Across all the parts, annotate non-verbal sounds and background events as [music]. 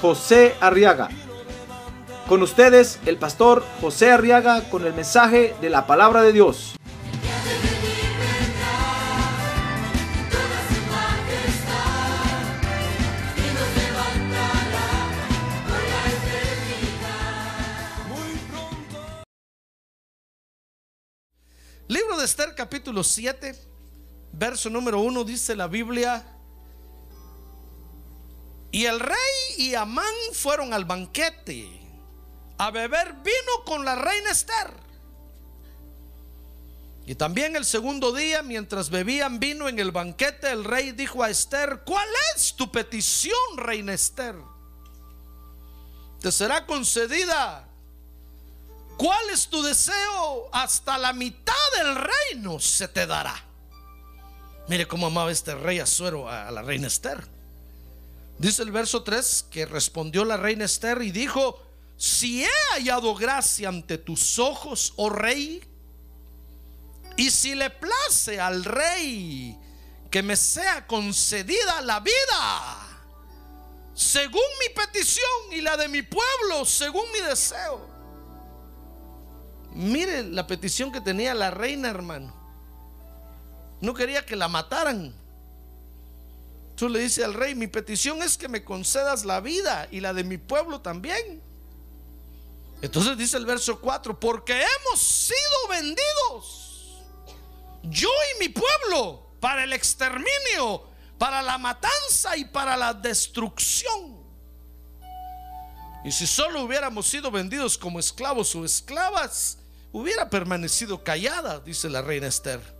José Arriaga. Con ustedes, el pastor José Arriaga con el mensaje de la palabra de Dios. Libro de Esther capítulo 7, verso número 1 dice la Biblia, y el rey y Amán fueron al banquete a beber vino con la reina Esther. Y también el segundo día, mientras bebían vino en el banquete, el rey dijo a Esther, ¿cuál es tu petición, reina Esther? Te será concedida. ¿Cuál es tu deseo? Hasta la mitad del reino se te dará. Mire cómo amaba este rey Azuero a la reina Esther. Dice el verso 3 que respondió la reina Esther y dijo, si he hallado gracia ante tus ojos, oh rey, y si le place al rey que me sea concedida la vida, según mi petición y la de mi pueblo, según mi deseo. Mire la petición que tenía la reina, hermano. No quería que la mataran. Tú le dices al rey, mi petición es que me concedas la vida y la de mi pueblo también. Entonces dice el verso 4, porque hemos sido vendidos, yo y mi pueblo, para el exterminio, para la matanza y para la destrucción. Y si solo hubiéramos sido vendidos como esclavos o esclavas, hubiera permanecido callada, dice la reina Esther.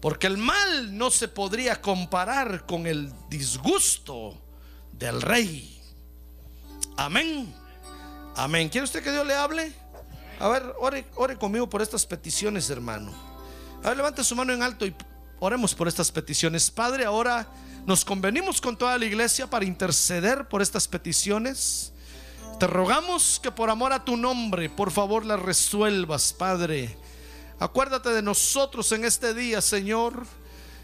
Porque el mal no se podría comparar con el disgusto del rey. Amén. Amén. ¿Quiere usted que Dios le hable? A ver, ore, ore conmigo por estas peticiones, hermano. A ver, levante su mano en alto y oremos por estas peticiones. Padre, ahora nos convenimos con toda la iglesia para interceder por estas peticiones. Te rogamos que por amor a tu nombre, por favor, las resuelvas, Padre. Acuérdate de nosotros en este día, Señor,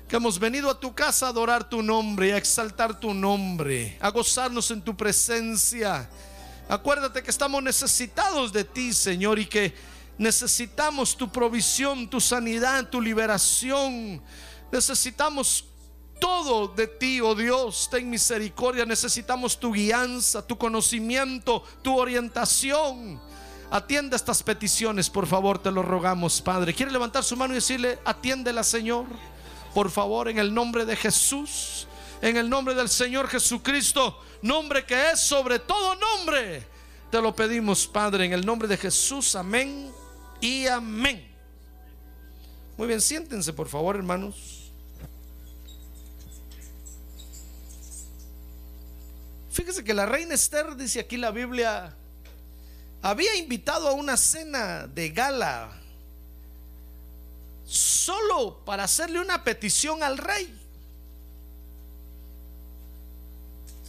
que hemos venido a tu casa a adorar tu nombre, a exaltar tu nombre, a gozarnos en tu presencia. Acuérdate que estamos necesitados de ti, Señor, y que necesitamos tu provisión, tu sanidad, tu liberación. Necesitamos todo de ti, oh Dios, ten misericordia. Necesitamos tu guianza, tu conocimiento, tu orientación. Atienda estas peticiones, por favor, te lo rogamos, Padre. ¿Quiere levantar su mano y decirle, atiéndela, Señor? Por favor, en el nombre de Jesús, en el nombre del Señor Jesucristo, nombre que es sobre todo nombre. Te lo pedimos, Padre, en el nombre de Jesús. Amén y amén. Muy bien, siéntense, por favor, hermanos. Fíjese que la reina Esther, dice aquí la Biblia, había invitado a una cena de gala solo para hacerle una petición al rey.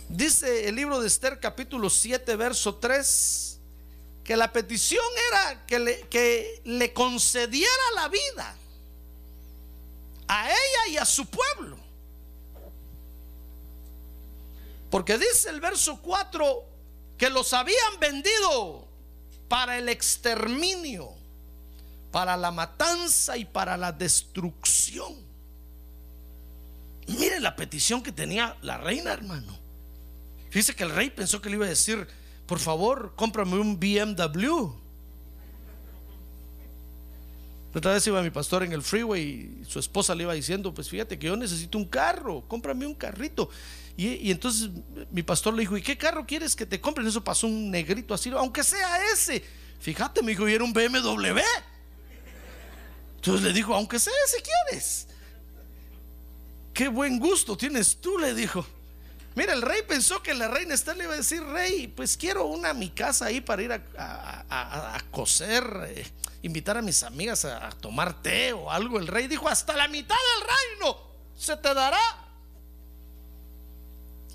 Dice el libro de Esther capítulo 7, verso 3, que la petición era que le, que le concediera la vida a ella y a su pueblo. Porque dice el verso 4 que los habían vendido para el exterminio, para la matanza y para la destrucción. Mire la petición que tenía la reina, hermano. Dice que el rey pensó que le iba a decir, por favor, cómprame un BMW. Otra vez iba mi pastor en el freeway y su esposa le iba diciendo, pues fíjate que yo necesito un carro, cómprame un carrito. Y, entonces mi pastor le dijo, ¿y qué carro quieres que te compren? Eso pasó un negrito así, aunque sea ese. Fíjate, me dijo, y era un BMW. Entonces le dijo, aunque sea ese quieres. Qué buen gusto tienes tú, le dijo. Mira, el rey pensó que la reina Esther le iba a decir, rey, pues quiero una a mi casa ahí para ir a, a- coser, eh, invitar a mis amigas a tomar té o algo. El rey dijo, hasta la mitad del reino se te dará.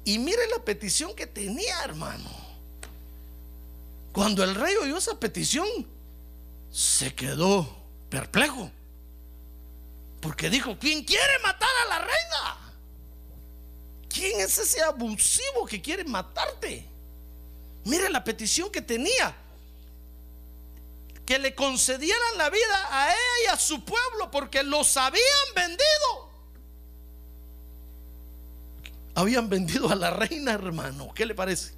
Y mire la petición que tenía, hermano. Cuando el rey oyó esa petición, se quedó perplejo. Porque dijo, ¿quién quiere matar a la reina? ¿Quién es ese abusivo que quiere matarte? Mire la petición que tenía. Que le concedieran la vida a ella y a su pueblo porque los habían vendido. Habían vendido a la reina, hermano. ¿Qué le parece?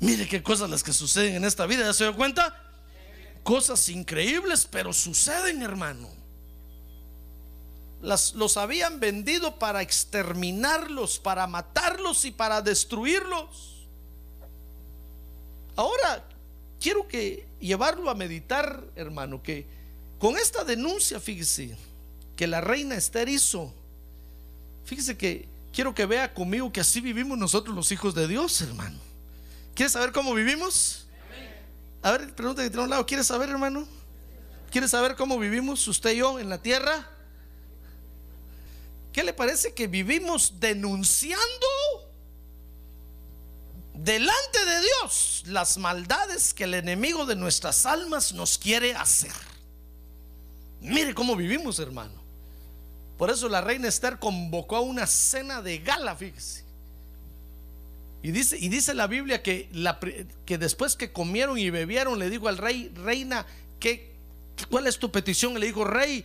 Mire qué cosas las que suceden en esta vida. ¿Ya se dio cuenta? Cosas increíbles, pero suceden, hermano. Las, los habían vendido para exterminarlos, para matarlos y para destruirlos. Ahora, quiero que llevarlo a meditar, hermano, que con esta denuncia, fíjese, que la reina Esther hizo, fíjese que quiero que vea conmigo que así vivimos nosotros los hijos de Dios, hermano. ¿Quieres saber cómo vivimos? A ver, pregunta que tiene un lado, ¿quieres saber, hermano? ¿Quieres saber cómo vivimos usted y yo en la tierra? ¿Qué le parece que vivimos denunciando delante de Dios las maldades que el enemigo de nuestras almas nos quiere hacer? Mire cómo vivimos, hermano. Por eso la reina Esther convocó a una cena de gala, fíjese. Y dice, y dice la Biblia que, después que comieron y bebieron, le dijo al rey, reina, ¿qué, ¿cuál es tu petición? Y le dijo, rey,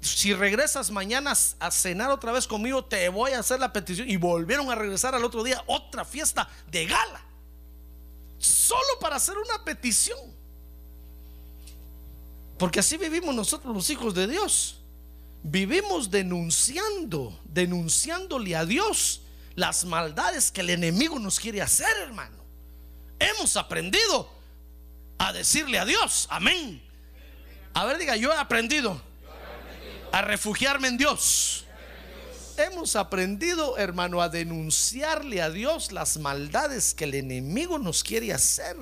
si regresas mañana a cenar otra vez conmigo, te voy a hacer la petición. Y volvieron a regresar al otro día, otra fiesta de gala. Solo para hacer una petición. Porque así vivimos nosotros los hijos de Dios. Vivimos denunciando, denunciándole a Dios las maldades que el enemigo nos quiere hacer, hermano. Hemos aprendido a decirle a Dios, amén. A ver, diga, yo he aprendido a refugiarme en Dios. Hemos aprendido, hermano, a denunciarle a Dios las maldades que el enemigo nos quiere hacer.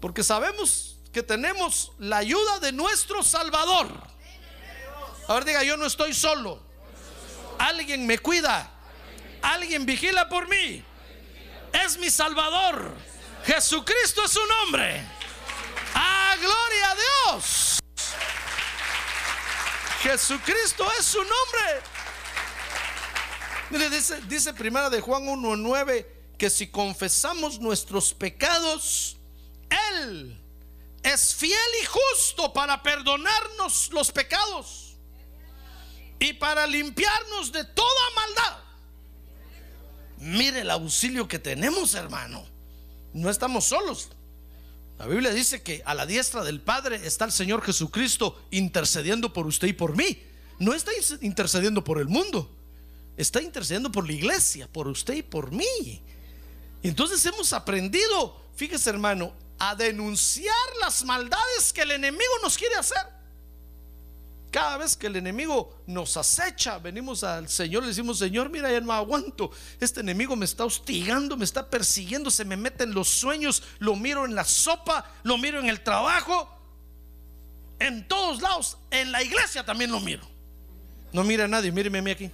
Porque sabemos que tenemos la ayuda de nuestro Salvador. A ver, diga, yo no estoy solo. Alguien me cuida. Alguien vigila por mí. Es mi Salvador. Jesucristo es su nombre. ¡Ah, gloria a Dios! Jesucristo es su nombre. Dice, dice primera de Juan 1.9 que si confesamos nuestros pecados, Él es fiel y justo para perdonarnos los pecados y para limpiarnos de toda maldad. Mire el auxilio que tenemos, hermano. No estamos solos. La Biblia dice que a la diestra del Padre está el Señor Jesucristo intercediendo por usted y por mí. No está intercediendo por el mundo. Está intercediendo por la iglesia, por usted y por mí. Entonces hemos aprendido, fíjese hermano, a denunciar las maldades que el enemigo nos quiere hacer. Cada vez que el enemigo nos acecha, venimos al Señor, le decimos, Señor, mira, ya no aguanto. Este enemigo me está hostigando, me está persiguiendo, se me mete en los sueños, lo miro en la sopa, lo miro en el trabajo, en todos lados, en la iglesia también lo miro. No mira a nadie, míreme a mí aquí.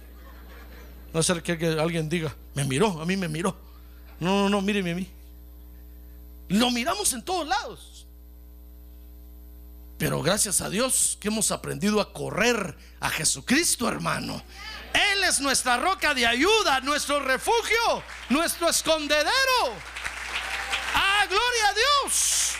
No ser que alguien diga, me miró, a mí me miró. No, no, no, míreme a mí. Lo miramos en todos lados. Pero gracias a Dios que hemos aprendido a correr a Jesucristo, hermano. Él es nuestra roca de ayuda, nuestro refugio, nuestro escondedero. ¡Ah, gloria a Dios!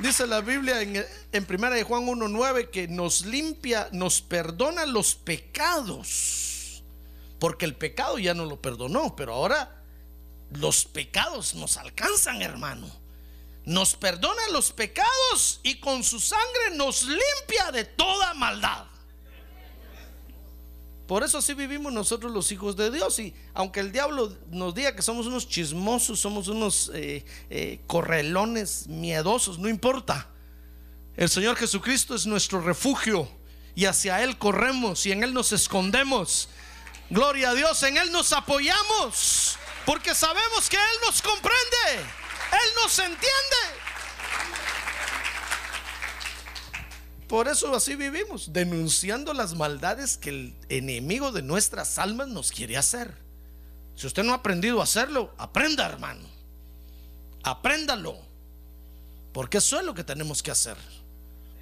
Dice la Biblia en, en 1 de Juan 1.9 que nos limpia, nos perdona los pecados. Porque el pecado ya no lo perdonó, pero ahora los pecados nos alcanzan, hermano nos perdona los pecados y con su sangre nos limpia de toda maldad. Por eso así vivimos nosotros los hijos de Dios. Y aunque el diablo nos diga que somos unos chismosos, somos unos eh, eh, correlones miedosos, no importa. El Señor Jesucristo es nuestro refugio y hacia Él corremos y en Él nos escondemos. Gloria a Dios, en Él nos apoyamos, porque sabemos que Él nos comprende, Él nos entiende. Por eso así vivimos, denunciando las maldades que el enemigo de nuestras almas nos quiere hacer. Si usted no ha aprendido a hacerlo, aprenda, hermano. Apréndalo. Porque eso es lo que tenemos que hacer.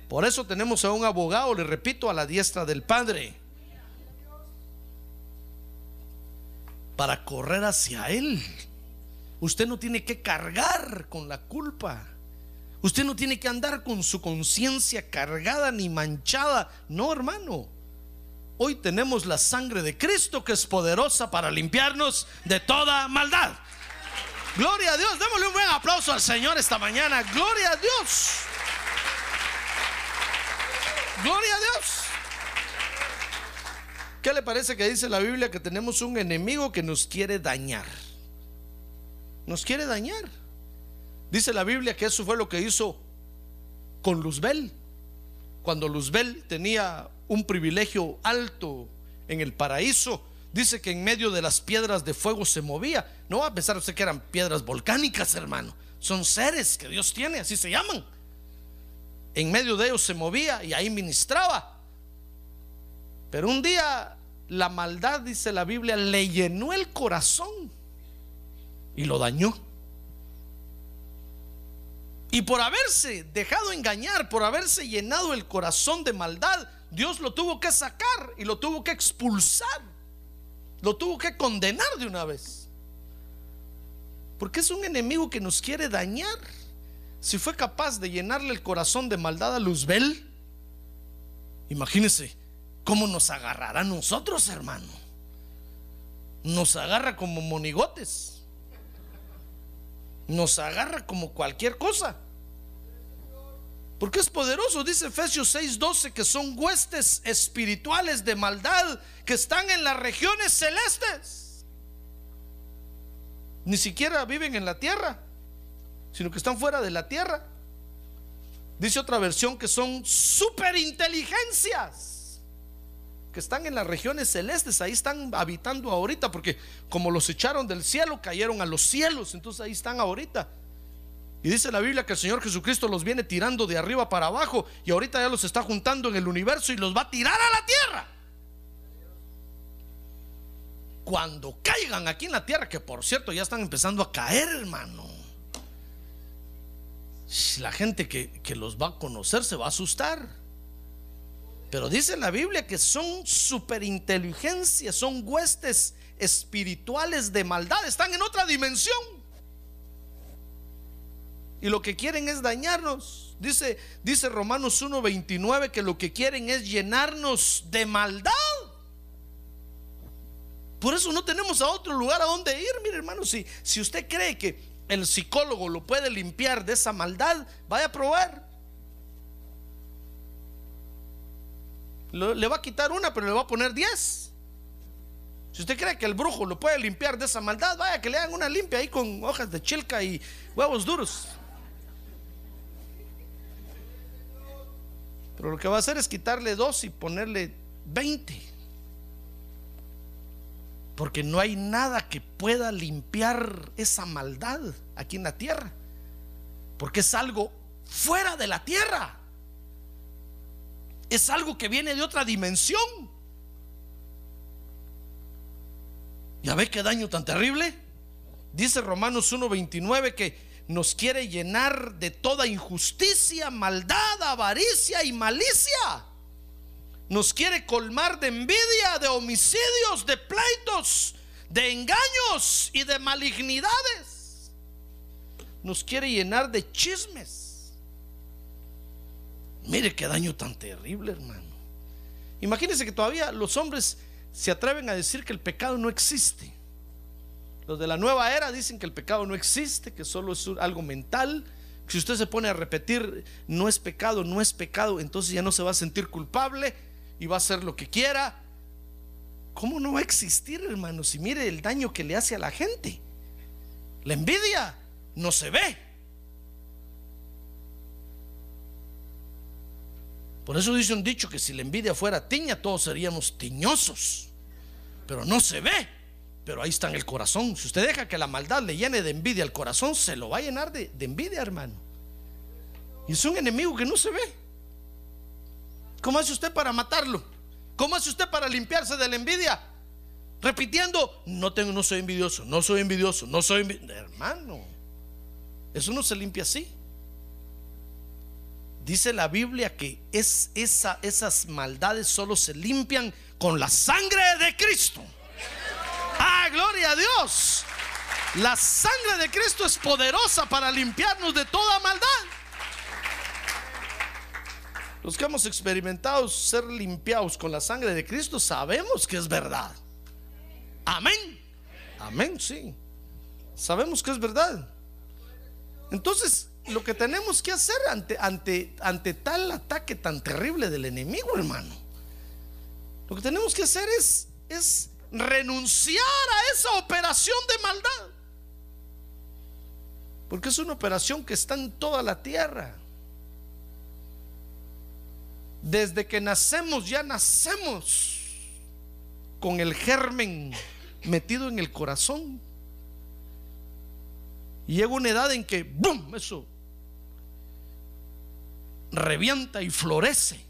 Por eso tenemos a un abogado, le repito, a la diestra del Padre. Para correr hacia Él. Usted no tiene que cargar con la culpa. Usted no tiene que andar con su conciencia cargada ni manchada. No, hermano. Hoy tenemos la sangre de Cristo que es poderosa para limpiarnos de toda maldad. Gloria a Dios. Démosle un buen aplauso al Señor esta mañana. Gloria a Dios. Gloria a Dios. ¿Qué le parece que dice la Biblia que tenemos un enemigo que nos quiere dañar? Nos quiere dañar. Dice la Biblia que eso fue lo que hizo con Luzbel. Cuando Luzbel tenía un privilegio alto en el paraíso, dice que en medio de las piedras de fuego se movía. No va a pensar usted que eran piedras volcánicas, hermano. Son seres que Dios tiene, así se llaman. En medio de ellos se movía y ahí ministraba. Pero un día la maldad, dice la Biblia, le llenó el corazón y lo dañó. Y por haberse dejado engañar, por haberse llenado el corazón de maldad, Dios lo tuvo que sacar y lo tuvo que expulsar. Lo tuvo que condenar de una vez. Porque es un enemigo que nos quiere dañar. Si fue capaz de llenarle el corazón de maldad a Luzbel, imagínese cómo nos agarrará a nosotros, hermano. Nos agarra como monigotes. Nos agarra como cualquier cosa. Porque es poderoso, dice Efesios 6:12, que son huestes espirituales de maldad que están en las regiones celestes. Ni siquiera viven en la tierra, sino que están fuera de la tierra. Dice otra versión que son superinteligencias, que están en las regiones celestes, ahí están habitando ahorita, porque como los echaron del cielo, cayeron a los cielos, entonces ahí están ahorita. Y dice la Biblia que el Señor Jesucristo los viene tirando de arriba para abajo y ahorita ya los está juntando en el universo y los va a tirar a la tierra. Cuando caigan aquí en la tierra, que por cierto ya están empezando a caer, hermano. La gente que, que los va a conocer se va a asustar. Pero dice la Biblia que son superinteligencias, son huestes espirituales de maldad, están en otra dimensión. Y lo que quieren es dañarnos. Dice, dice Romanos 1:29 que lo que quieren es llenarnos de maldad. Por eso no tenemos a otro lugar a donde ir, mire hermano, si, si usted cree que el psicólogo lo puede limpiar de esa maldad, vaya a probar. Le va a quitar una, pero le va a poner diez. Si usted cree que el brujo lo puede limpiar de esa maldad, vaya que le hagan una limpia ahí con hojas de chilca y huevos duros. Pero lo que va a hacer es quitarle dos y ponerle veinte. Porque no hay nada que pueda limpiar esa maldad aquí en la tierra. Porque es algo fuera de la tierra. Es algo que viene de otra dimensión. ¿Ya ve qué daño tan terrible? Dice Romanos 1.29 que nos quiere llenar de toda injusticia, maldad, avaricia y malicia. Nos quiere colmar de envidia, de homicidios, de pleitos, de engaños y de malignidades. Nos quiere llenar de chismes. Mire qué daño tan terrible, hermano. Imagínense que todavía los hombres se atreven a decir que el pecado no existe. Los de la nueva era dicen que el pecado no existe, que solo es algo mental. Si usted se pone a repetir, no es pecado, no es pecado, entonces ya no se va a sentir culpable y va a hacer lo que quiera. ¿Cómo no va a existir, hermano? Si mire el daño que le hace a la gente. La envidia no se ve. Por eso dice un dicho que si la envidia fuera tiña, todos seríamos tiñosos. pero no se ve. Pero ahí está en el corazón. Si usted deja que la maldad le llene de envidia el corazón, se lo va a llenar de, envidia, hermano. Y es un enemigo que no se ve. ¿Cómo hace usted para matarlo? ¿Cómo hace usted para limpiarse de la envidia? Repitiendo, no tengo, no soy envidioso, no soy envidioso, no soy envidioso. Hermano, eso no se limpia así. Dice la Biblia que es, esa, esas maldades solo se limpian con la sangre de Cristo. Ah, gloria a Dios. La sangre de Cristo es poderosa para limpiarnos de toda maldad. Los que hemos experimentado ser limpiados con la sangre de Cristo sabemos que es verdad. Amén. Amén, sí. Sabemos que es verdad. Entonces, lo que tenemos que hacer ante, ante, ante tal ataque tan terrible del enemigo, hermano, lo que tenemos que hacer es, es renunciar a esa operación de maldad. Porque es una operación que está en toda la tierra. Desde que nacemos ya nacemos con el germen metido en el corazón. Y llega una edad en que, ¡boom! Eso revienta y florece.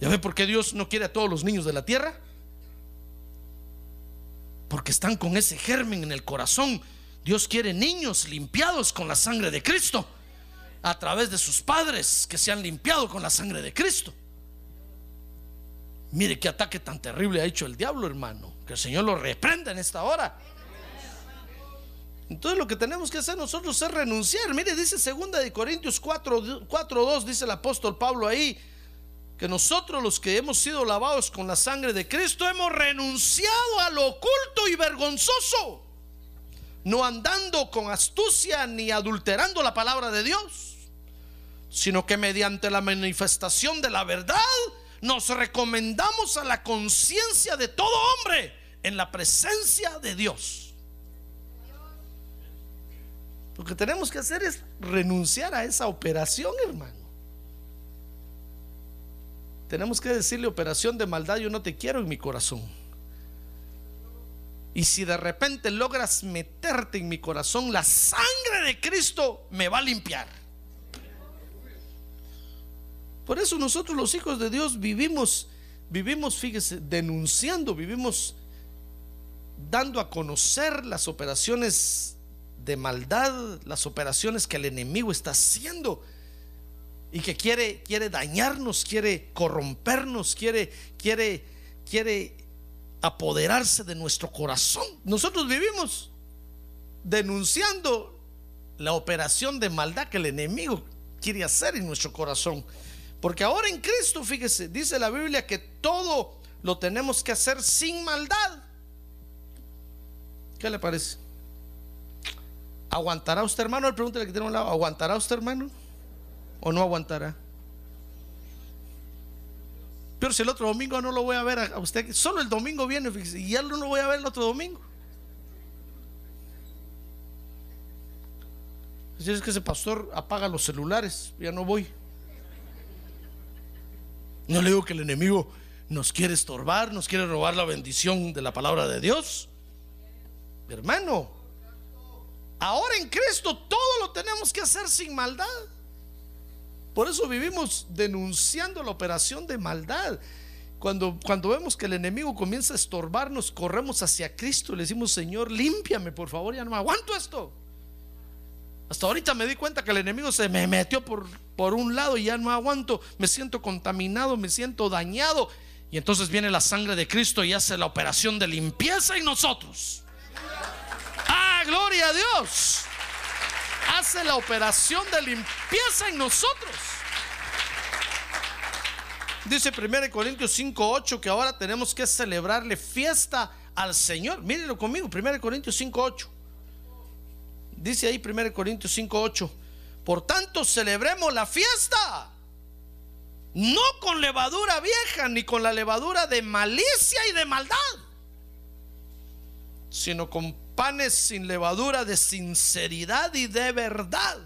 ¿Ya ve por qué Dios no quiere a todos los niños de la tierra? Porque están con ese germen en el corazón. Dios quiere niños limpiados con la sangre de Cristo. A través de sus padres que se han limpiado con la sangre de Cristo. Mire qué ataque tan terrible ha hecho el diablo, hermano. Que el Señor lo reprenda en esta hora. Entonces lo que tenemos que hacer nosotros es renunciar. Mire, dice segunda de Corintios 4, 4 2, dice el apóstol Pablo ahí, que nosotros los que hemos sido lavados con la sangre de Cristo hemos renunciado a lo oculto y vergonzoso, no andando con astucia ni adulterando la palabra de Dios, sino que mediante la manifestación de la verdad nos recomendamos a la conciencia de todo hombre en la presencia de Dios. Lo que tenemos que hacer es renunciar a esa operación, hermano. Tenemos que decirle operación de maldad, yo no te quiero en mi corazón. Y si de repente logras meterte en mi corazón, la sangre de Cristo me va a limpiar. Por eso nosotros los hijos de Dios vivimos, vivimos, fíjese, denunciando, vivimos dando a conocer las operaciones de maldad, las operaciones que el enemigo está haciendo y que quiere, quiere dañarnos, quiere corrompernos, quiere, quiere, quiere apoderarse de nuestro corazón. Nosotros vivimos denunciando la operación de maldad que el enemigo quiere hacer en nuestro corazón. Porque ahora en Cristo, fíjese, dice la Biblia que todo lo tenemos que hacer sin maldad. ¿Qué le parece? ¿Aguantará usted, hermano? Le pregunta que tiene un lado. ¿Aguantará usted, hermano? ¿O no aguantará? Pero si el otro domingo no lo voy a ver a usted, solo el domingo viene y ya no lo voy a ver el otro domingo. Si es que ese pastor apaga los celulares, ya no voy. No le digo que el enemigo nos quiere estorbar, nos quiere robar la bendición de la palabra de Dios. Hermano, Ahora en Cristo todo lo tenemos que hacer sin maldad. Por eso vivimos denunciando la operación de maldad. Cuando, cuando vemos que el enemigo comienza a estorbarnos, corremos hacia Cristo y le decimos, Señor, límpiame, por favor, ya no me aguanto esto. Hasta ahorita me di cuenta que el enemigo se me metió por, por un lado y ya no aguanto, me siento contaminado, me siento dañado. Y entonces viene la sangre de Cristo y hace la operación de limpieza en nosotros gloria a Dios. Hace la operación de limpieza en nosotros. Dice 1 Corintios 5:8 que ahora tenemos que celebrarle fiesta al Señor. Mírenlo conmigo, 1 Corintios 5:8. Dice ahí 1 Corintios 5:8. Por tanto, celebremos la fiesta. No con levadura vieja, ni con la levadura de malicia y de maldad, sino con panes sin levadura de sinceridad y de verdad.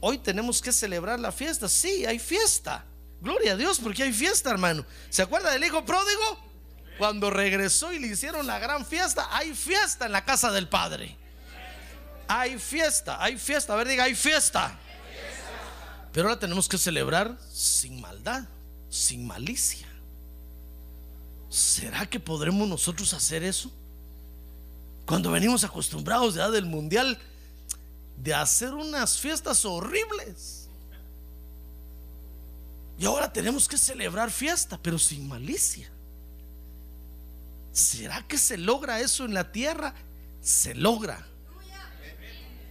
Hoy tenemos que celebrar la fiesta. Sí, hay fiesta. Gloria a Dios, porque hay fiesta, hermano. ¿Se acuerda del hijo pródigo? Cuando regresó y le hicieron la gran fiesta, hay fiesta en la casa del Padre. Hay fiesta, hay fiesta. A ver, diga, hay fiesta. Pero ahora tenemos que celebrar sin maldad, sin malicia. ¿Será que podremos nosotros hacer eso? Cuando venimos acostumbrados ya del mundial de hacer unas fiestas horribles. Y ahora tenemos que celebrar fiesta, pero sin malicia. ¿Será que se logra eso en la tierra? Se logra.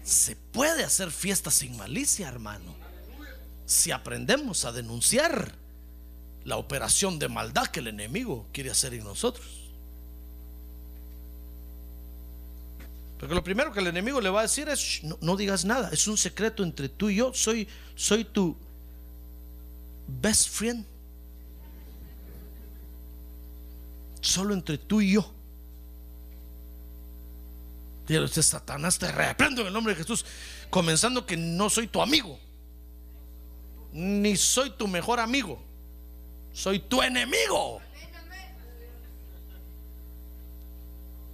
Se puede hacer fiesta sin malicia, hermano. Si aprendemos a denunciar la operación de maldad que el enemigo quiere hacer en nosotros. Porque lo primero que el enemigo le va a decir es, no, digas nada, es un secreto entre tú y yo, soy, soy tu best friend. Solo entre tú y yo. Dígale usted, Satanás, te reprendo en el nombre de Jesús, comenzando que no soy tu amigo, ni soy tu mejor amigo, soy tu enemigo.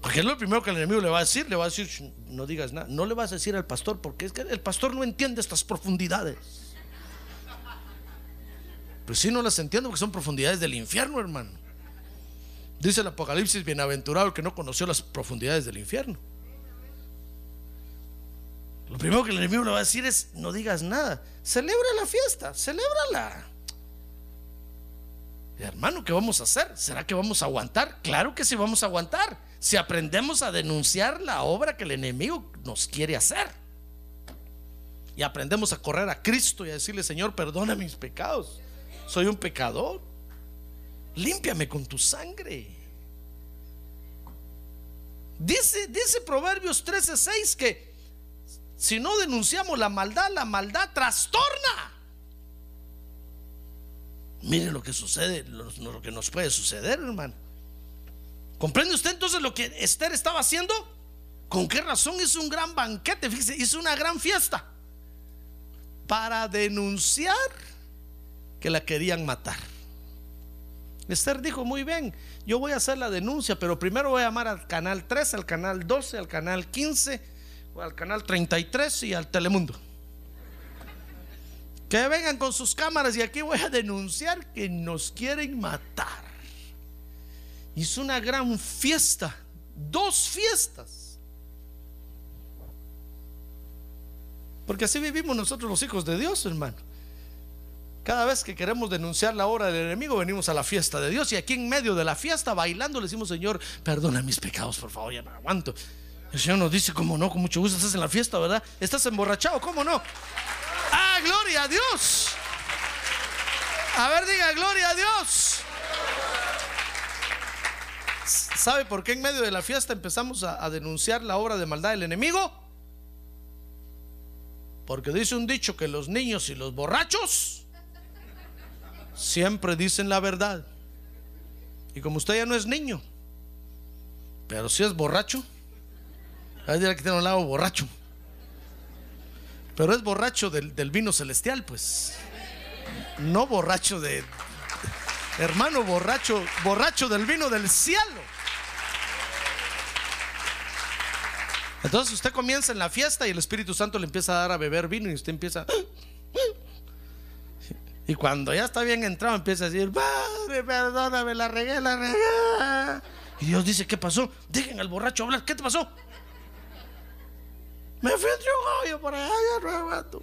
Porque es lo primero que el enemigo le va a decir, le va a decir, no digas nada, no le vas a decir al pastor, porque es que el pastor no entiende estas profundidades. Pues sí, no las entiendo porque son profundidades del infierno, hermano. Dice el Apocalipsis, bienaventurado el que no conoció las profundidades del infierno. Lo primero que el enemigo le va a decir es, no digas nada, celebra la fiesta, celébrala. Hermano, ¿qué vamos a hacer? ¿Será que vamos a aguantar? Claro que sí vamos a aguantar. Si aprendemos a denunciar la obra que el enemigo nos quiere hacer. Y aprendemos a correr a Cristo y a decirle, Señor, perdona mis pecados. Soy un pecador. Límpiame con tu sangre. Dice, dice Proverbios 13:6 que si no denunciamos la maldad, la maldad trastorna. Mire lo que sucede, lo, lo que nos puede suceder, hermano. ¿Comprende usted entonces lo que Esther estaba haciendo? ¿Con qué razón hizo un gran banquete? Fíjese, hizo una gran fiesta para denunciar que la querían matar. Esther dijo, muy bien, yo voy a hacer la denuncia, pero primero voy a llamar al canal 13, al canal 12, al canal 15, al canal 33 y al Telemundo. Que vengan con sus cámaras y aquí voy a denunciar que nos quieren matar. Hizo una gran fiesta, dos fiestas. Porque así vivimos nosotros los hijos de Dios, hermano. Cada vez que queremos denunciar la obra del enemigo, venimos a la fiesta de Dios y aquí en medio de la fiesta, bailando, le decimos, Señor, perdona mis pecados, por favor, ya no aguanto. El Señor nos dice, ¿cómo no? Con mucho gusto estás en la fiesta, ¿verdad? Estás emborrachado, ¿cómo no? ¡Ah, gloria a Dios! A ver, diga, gloria a Dios. ¿Sabe por qué en medio de la fiesta empezamos a, denunciar la obra de maldad del enemigo? Porque dice un dicho que los niños y los borrachos siempre dicen la verdad. Y como usted ya no es niño, pero si es borracho, ahí dirá que tiene un lado borracho. Pero es borracho del, del, vino celestial, pues. No borracho de. Hermano, borracho, borracho del vino del cielo. Entonces usted comienza en la fiesta y el Espíritu Santo le empieza a dar a beber vino y usted empieza. Y cuando ya está bien entrado, empieza a decir, Padre, perdóname, la regué, la regué. Y Dios dice, ¿qué pasó? Dejen al borracho hablar, ¿qué te pasó? Me fui entre un hoyo por allá, ya no.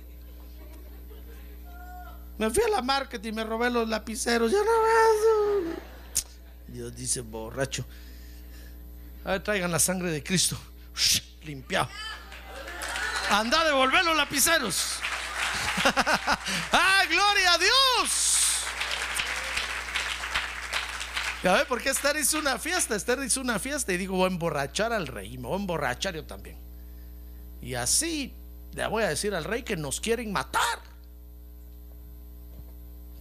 Me fui a la market y me robé los lapiceros, ya no. Dios dice, borracho. A ver, traigan la sangre de Cristo. Shh, limpiado. Anda a devolver los lapiceros. [laughs] ¡Ah, gloria a Dios! ¿Ya ve por qué Esther hizo una fiesta? Esther hizo una fiesta y dijo, voy a emborrachar al rey, me voy a emborrachar yo también. Y así le voy a decir al rey que nos quieren matar.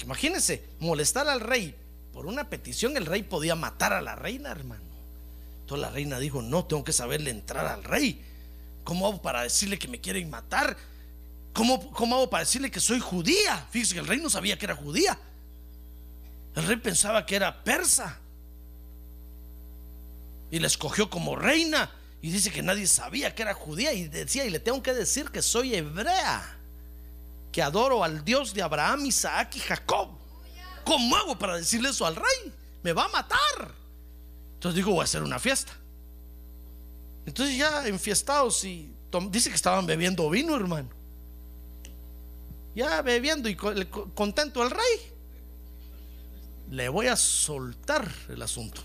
Imagínense, molestar al rey por una petición, el rey podía matar a la reina, hermano. Entonces la reina dijo, no, tengo que saberle entrar al rey. ¿Cómo hago para decirle que me quieren matar? ¿Cómo, ¿Cómo hago para decirle que soy judía? Fíjese que el rey no sabía que era judía. El rey pensaba que era persa. Y la escogió como reina. Y dice que nadie sabía que era judía. Y decía, y le tengo que decir que soy hebrea. Que adoro al Dios de Abraham, Isaac y Jacob. ¿Cómo hago para decirle eso al rey? Me va a matar. Entonces digo, voy a hacer una fiesta. Entonces ya enfiestados y dice que estaban bebiendo vino, hermano. Ya bebiendo y contento al rey. Le voy a soltar el asunto.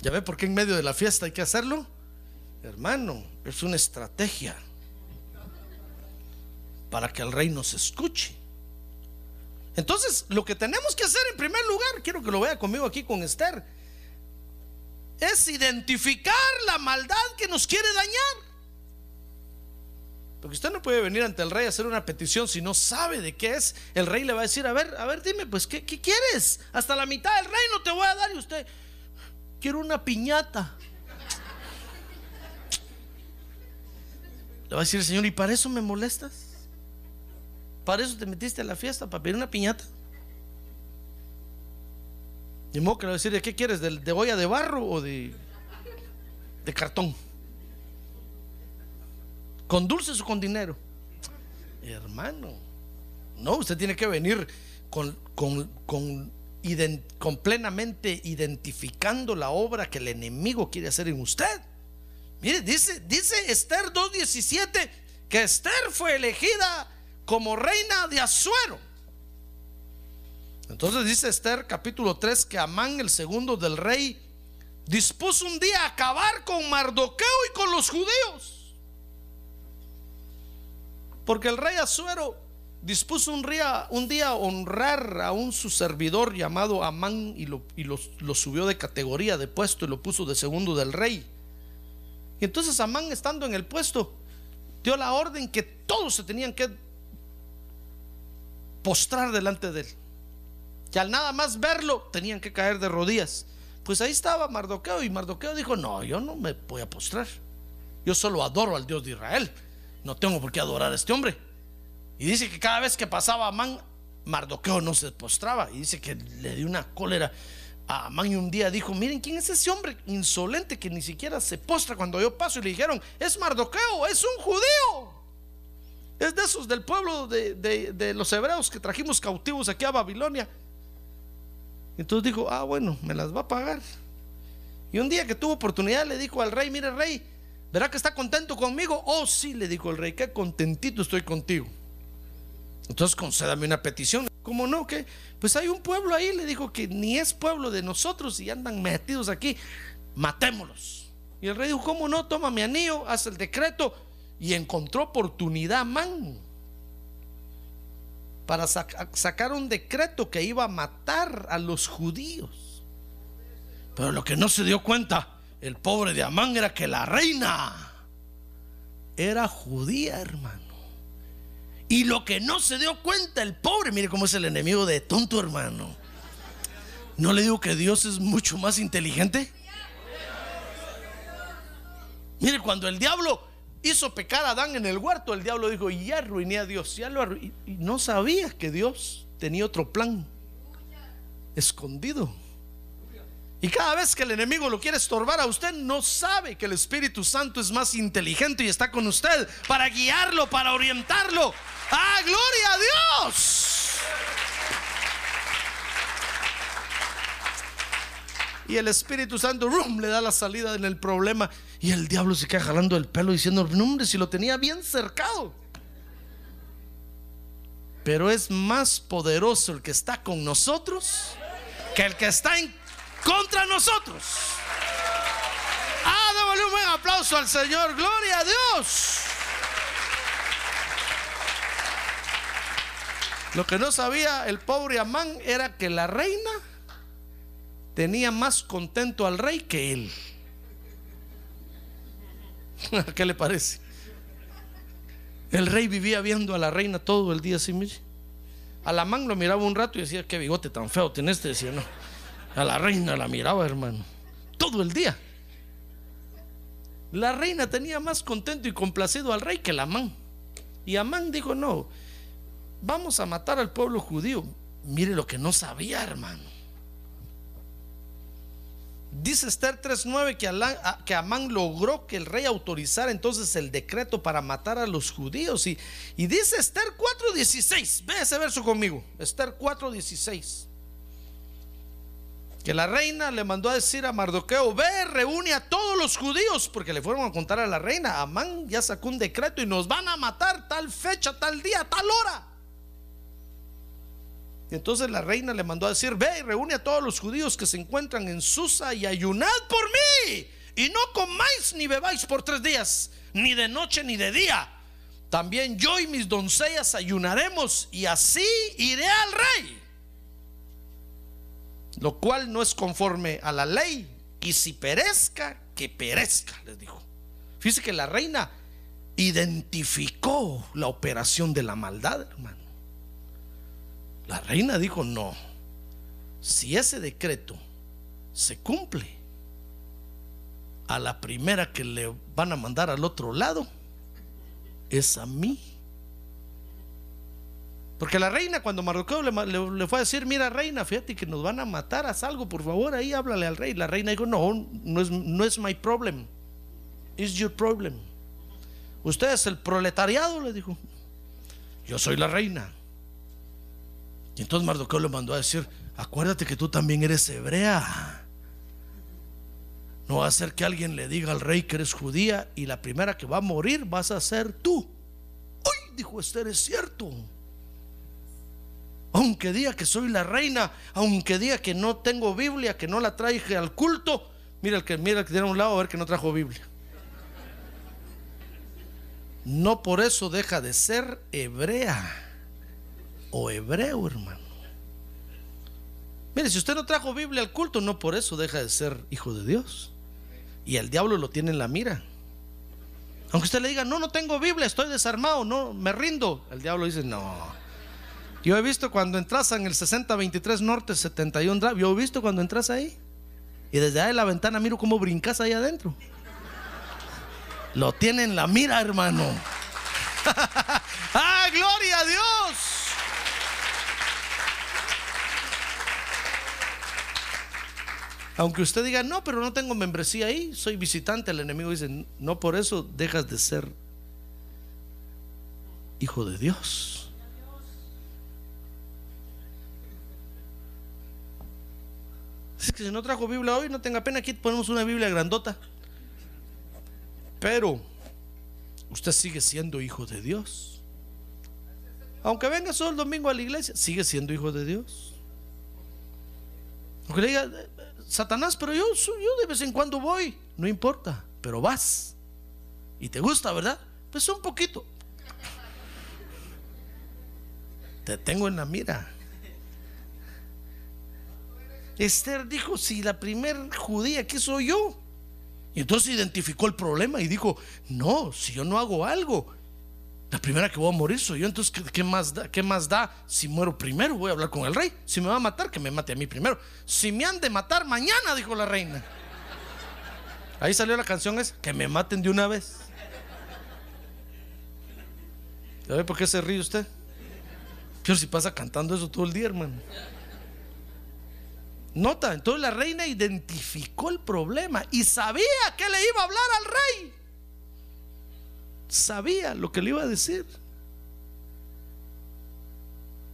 ¿Ya ve por qué en medio de la fiesta hay que hacerlo? Hermano, es una estrategia para que el rey nos escuche. Entonces, lo que tenemos que hacer en primer lugar, quiero que lo vea conmigo aquí con Esther, es identificar la maldad que nos quiere dañar. Porque usted no puede venir ante el rey a hacer una petición si no sabe de qué es. El rey le va a decir, a ver, a ver, dime, pues, ¿qué, quieres? Hasta la mitad del reino te voy a dar y usted, quiero una piñata. Le va a decir el Señor, ¿y para eso me molestas? ¿Para eso te metiste a la fiesta? ¿Para pedir una piñata? Y modo que decir, ¿de qué quieres? ¿De, de olla de barro o de, cartón? ¿Con dulces o con dinero? Hermano, no, usted tiene que venir con, con, con, con plenamente identificando la obra que el enemigo quiere hacer en usted. Mire, dice, dice Esther 2.17 que Esther fue elegida como reina de Azuero. Entonces dice Esther capítulo 3 que Amán, el segundo del rey, dispuso un día a acabar con Mardoqueo y con los judíos. Porque el rey Azuero dispuso un día, honrar a un su servidor llamado Amán y, lo, y lo, subió de categoría, de puesto y lo puso de segundo del rey. Y entonces Amán estando en el puesto dio la orden que todos se tenían que postrar delante de él. Que al nada más verlo tenían que caer de rodillas. Pues ahí estaba Mardoqueo y Mardoqueo dijo, no, yo no me voy a postrar. Yo solo adoro al Dios de Israel no tengo por qué adorar a este hombre. Y dice que cada vez que pasaba Amán, Mardoqueo no se postraba. Y dice que le dio una cólera a Amán y un día dijo, miren, ¿quién es ese hombre insolente que ni siquiera se postra cuando yo paso? Y le dijeron, es Mardoqueo, es un judío. Es de esos del pueblo de, de los hebreos que trajimos cautivos aquí a Babilonia. Entonces dijo, ah, bueno, me las va a pagar. Y un día que tuvo oportunidad le dijo al rey, mire rey, ¿Verá que está contento conmigo? Oh, sí, le dijo el rey, qué contentito estoy contigo. Entonces concédame una petición. ¿Cómo no? que Pues hay un pueblo ahí, le dijo que ni es pueblo de nosotros y andan metidos aquí. Matémoslos. Y el rey dijo, ¿cómo no? Toma mi anillo, haz el decreto. Y encontró oportunidad, man, para sacar un decreto que iba a matar a los judíos. Pero lo que no se dio cuenta el pobre de Amán era que la reina era judía, hermano. Y lo que no se dio cuenta el pobre, mire cómo es el enemigo de tonto, hermano. ¿No le digo que Dios es mucho más inteligente? Mire, cuando el diablo hizo pecar a Adán en el huerto, el diablo dijo, ya arruiné a Dios, ya lo Y no sabía que Dios tenía otro plan escondido. Y cada vez que el enemigo lo quiere estorbar a usted, no sabe que el Espíritu Santo es más inteligente y está con usted para guiarlo, para orientarlo. ¡Ah, gloria a Dios! Y el Espíritu Santo rum, le da la salida en el problema. Y el diablo se queda jalando el pelo diciendo, no hombre, si lo tenía bien cercado. Pero es más poderoso el que está con nosotros que el que está contra nosotros. Ah, démosle un buen aplauso al Señor. Gloria a Dios. Lo que no sabía el pobre Amán era que la reina tenía más contento al rey que él. [laughs] ¿Qué le parece? El rey vivía viendo a la reina todo el día así, mire. A la lo miraba un rato y decía, qué bigote tan feo tenés, este", decía, no. A la reina la miraba, hermano, todo el día. La reina tenía más contento y complacido al rey que la Amán. Y Amán dijo, no, vamos a matar al pueblo judío. Mire lo que no sabía, hermano. Dice Esther 3.9 que, que Amán logró que el rey autorizara entonces el decreto para matar a los judíos. Y, y dice Esther 4.16, ve ese verso conmigo, Esther 4.16. Que la reina le mandó a decir a Mardoqueo, ve, reúne a todos los judíos, porque le fueron a contar a la reina, Amán ya sacó un decreto y nos van a matar tal fecha, tal día, tal hora. Y entonces la reina le mandó a decir, ve y reúne a todos los judíos que se encuentran en Susa y ayunad por mí. Y no comáis ni bebáis por tres días, ni de noche ni de día. También yo y mis doncellas ayunaremos y así iré al rey. Lo cual no es conforme a la ley. Y si perezca, que perezca, les dijo. Fíjese que la reina identificó la operación de la maldad, hermano. La reina dijo, no, si ese decreto se cumple, a la primera que le van a mandar al otro lado es a mí. Porque la reina cuando Mardoqueo le, fue a decir, mira reina, fíjate que nos van a matar, haz algo, por favor, ahí háblale al rey. La reina dijo, no, no es, no es my problem, it's your problem. Usted es el proletariado, le dijo. Yo soy la reina. Y entonces Mardoqueo le mandó a decir, acuérdate que tú también eres hebrea. No va a ser que alguien le diga al rey que eres judía y la primera que va a morir vas a ser tú. Uy, dijo Esther, es cierto. Aunque diga que soy la reina, aunque diga que no tengo Biblia, que no la traje al culto, mira el que mira el que tiene a un lado a ver que no trajo Biblia. No por eso deja de ser hebrea o hebreo, hermano. Mire, si usted no trajo Biblia al culto, no por eso deja de ser hijo de Dios. Y el diablo lo tiene en la mira. Aunque usted le diga, no, no tengo Biblia, estoy desarmado, no, me rindo. El diablo dice, no. Yo he visto cuando entras en el 6023 Norte 71 Drive, yo he visto cuando entras ahí. Y desde ahí la ventana miro cómo brincas ahí adentro. Lo tiene en la mira, hermano. [laughs] ¡Ah, gloria a Dios! Aunque usted diga, no, pero no tengo membresía ahí, soy visitante, el enemigo dice, no por eso dejas de ser hijo de Dios. Es que si no trajo Biblia hoy, no tenga pena, aquí ponemos una Biblia grandota. Pero usted sigue siendo hijo de Dios. Aunque venga solo el domingo a la iglesia, sigue siendo hijo de Dios. Aunque le diga, "Eh, Satanás, pero yo, yo de vez en cuando voy, no importa, pero vas. Y te gusta, ¿verdad? Pues un poquito. Te tengo en la mira. Esther dijo, si la primer judía, ¿qué soy yo? Y entonces identificó el problema y dijo, no, si yo no hago algo, la primera que voy a morir soy yo, entonces ¿qué, más da, ¿qué más da si muero primero? Voy a hablar con el rey. Si me va a matar, que me mate a mí primero. Si me han de matar mañana, dijo la reina. Ahí salió la canción esa, que me maten de una vez. ¿Sabe por qué se ríe usted? Pero si pasa cantando eso todo el día, hermano. Nota, entonces la reina identificó el problema y sabía que le iba a hablar al rey. Sabía lo que le iba a decir.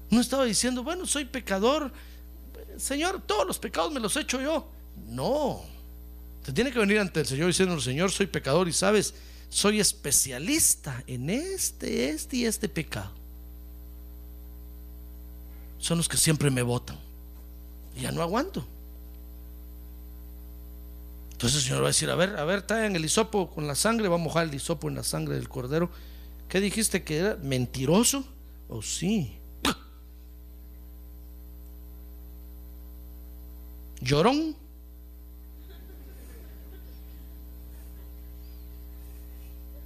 No estaba diciendo, bueno, soy pecador. Señor, todos los pecados me los he hecho yo. No. Te tiene que venir ante el Señor diciendo, Señor, soy pecador y sabes, soy especialista en este, este y este pecado. Son los que siempre me votan. Ya no aguanto. Entonces el Señor va a decir, a ver, a ver, traigan el hisopo con la sangre, va a mojar el hisopo en la sangre del cordero. ¿Qué dijiste que era? ¿Mentiroso? Oh, sí. ¿Llorón?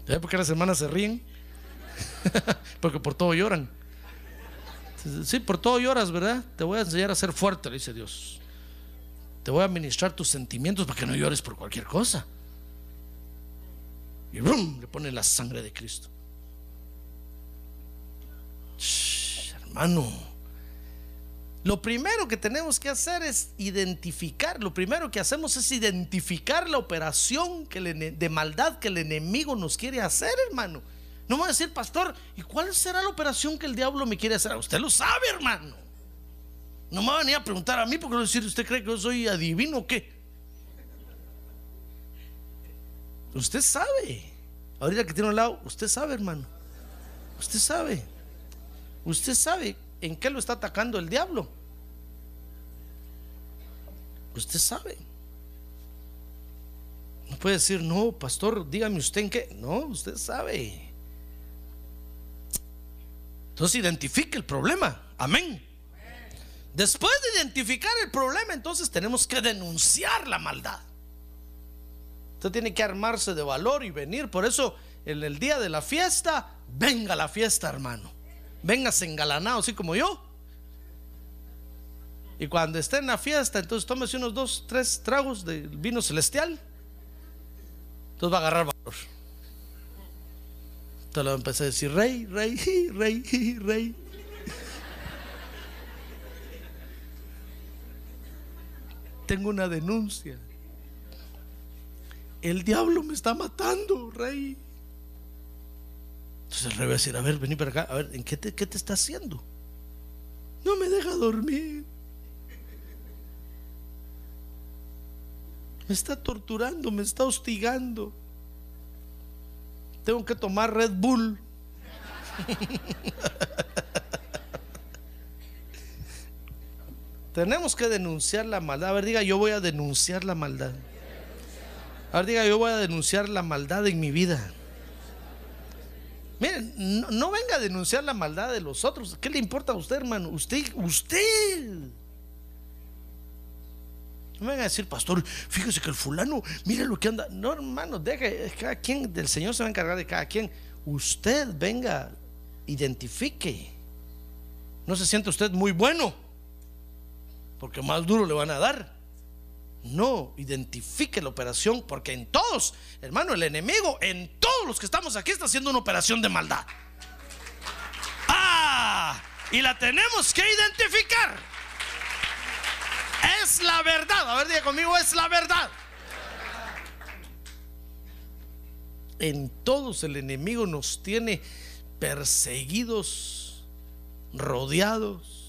¿Sabes por qué las hermanas se ríen? [laughs] Porque por todo lloran. Sí, por todo lloras, ¿verdad? Te voy a enseñar a ser fuerte, le dice Dios. Te voy a administrar tus sentimientos para que no llores por cualquier cosa. Y ¡brum! le pone la sangre de Cristo. Hermano. Lo primero que tenemos que hacer es identificar, lo primero que hacemos es identificar la operación que de maldad que el enemigo nos quiere hacer, hermano. No me va a decir, pastor, ¿y cuál será la operación que el diablo me quiere hacer? Usted lo sabe, hermano. No me va a a preguntar a mí porque decir, ¿usted cree que yo soy adivino o qué? Usted sabe. Ahorita que tiene un lado, usted sabe, hermano. Usted sabe. Usted sabe en qué lo está atacando el diablo. Usted sabe. No puede decir, no, pastor, dígame usted en qué. No, usted sabe. Entonces identifique el problema. Amén. Después de identificar el problema, entonces tenemos que denunciar la maldad. Usted tiene que armarse de valor y venir. Por eso, en el día de la fiesta, venga la fiesta, hermano. Véngase engalanado, así como yo. Y cuando esté en la fiesta, entonces tómese unos dos, tres tragos de vino celestial. Entonces va a agarrar valor. Entonces le empecé a decir, rey, rey, [laughs] rey, rey. Tengo una denuncia. El diablo me está matando, rey. Entonces el rey va a decir, a ver, vení para acá, a ver, ¿en qué te, qué te está haciendo? No me deja dormir. Me está torturando, me está hostigando. Tengo que tomar Red Bull. [laughs] Tenemos que denunciar la maldad. A ver, diga, yo voy a denunciar la maldad. A ver, diga, yo voy a denunciar la maldad en mi vida. Miren, no, venga a denunciar la maldad de los otros. ¿Qué le importa a usted, hermano? Usted, usted. No venga a decir, pastor, fíjese que el fulano, mire lo que anda. No, hermano, deje, cada quien, del Señor se va a encargar de cada quien. Usted venga, identifique. No se siente usted muy bueno, porque más duro le van a dar. No, identifique la operación porque en todos, hermano, el enemigo, en todos los que estamos aquí está haciendo una operación de maldad. Ah, y la tenemos que identificar. Es la verdad. A ver, diga conmigo, es la verdad. En todos el enemigo nos tiene perseguidos, rodeados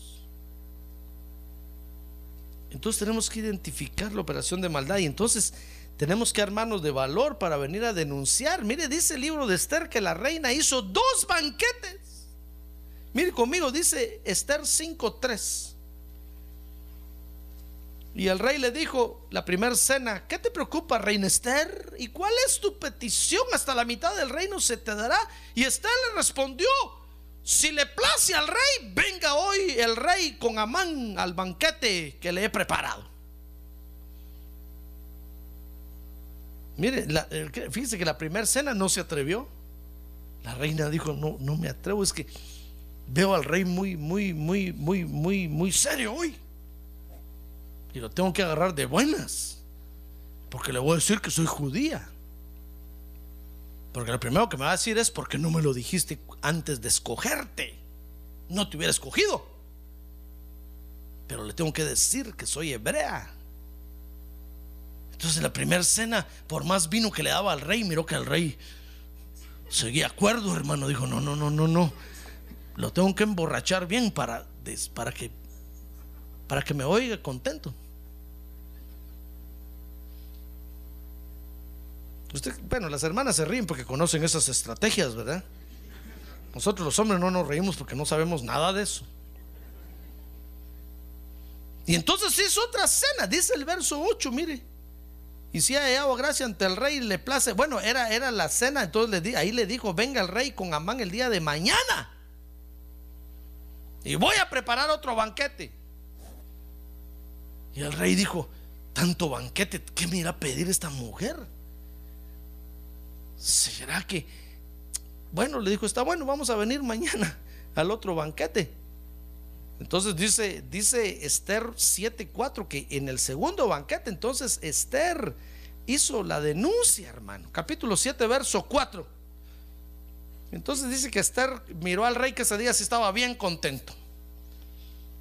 entonces tenemos que identificar la operación de maldad y entonces tenemos que armarnos de valor para venir a denunciar. Mire, dice el libro de Esther que la reina hizo dos banquetes. Mire conmigo, dice Esther 5.3. Y el rey le dijo, la primera cena, ¿qué te preocupa, reina Esther? ¿Y cuál es tu petición? Hasta la mitad del reino se te dará. Y Esther le respondió, si le place al rey, venga hoy el rey con Amán al banquete que le he preparado. Mire, fíjese que la primera cena no se atrevió. La reina dijo, no, no me atrevo, es que veo al rey muy, muy, muy, muy, muy, muy serio hoy. Y lo tengo que agarrar de buenas. Porque le voy a decir que soy judía. Porque lo primero que me va a decir es porque no me lo dijiste antes de escogerte. No te hubiera escogido. Pero le tengo que decir que soy hebrea. Entonces la primera cena, por más vino que le daba al rey, miró que el rey seguía acuerdo, hermano. Dijo, no, no, no, no, no. Lo tengo que emborrachar bien para, para, que, para que me oiga contento. Usted, bueno, las hermanas se ríen porque conocen esas estrategias, ¿verdad? Nosotros los hombres no nos reímos porque no sabemos nada de eso. Y entonces hizo otra cena, dice el verso 8, mire. Y si ha hallado gracia ante el rey, le place. Bueno, era, era la cena, entonces le ahí le dijo: Venga el rey con Amán el día de mañana. Y voy a preparar otro banquete. Y el rey dijo: Tanto banquete, ¿qué me irá a pedir esta mujer? ¿Será que? Bueno, le dijo, está bueno, vamos a venir mañana [laughs] al otro banquete. Entonces dice, dice Esther 7:4 que en el segundo banquete, entonces Esther hizo la denuncia, hermano. Capítulo 7, verso 4. Entonces dice que Esther miró al rey que ese día sí estaba bien contento.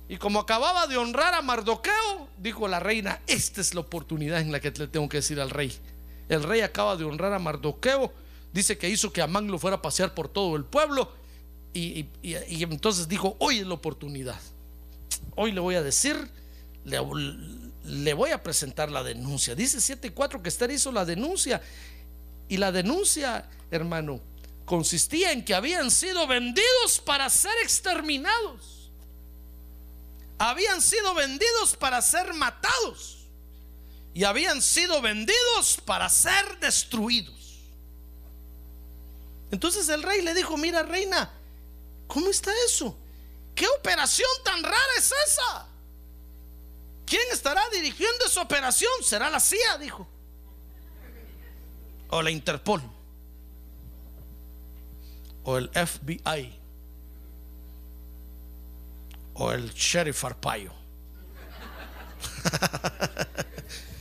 Y como acababa de honrar a Mardoqueo, dijo la reina, esta es la oportunidad en la que le tengo que decir al rey. El rey acaba de honrar a Mardoqueo, dice que hizo que Amán lo fuera a pasear por todo el pueblo y, entonces dijo, hoy es la oportunidad. Hoy le voy a decir, le, le voy a presentar la denuncia. Dice 7.4 que Esther hizo la denuncia. Y la denuncia, hermano, consistía en que habían sido vendidos para ser exterminados. Habían sido vendidos para ser matados. Y habían sido vendidos para ser destruidos. Entonces el rey le dijo, mira reina, ¿cómo está eso? ¿Qué operación tan rara es esa? ¿Quién estará dirigiendo esa operación? ¿Será la CIA? Dijo. O la Interpol. O el FBI. O el Sheriff Arpaio. [laughs]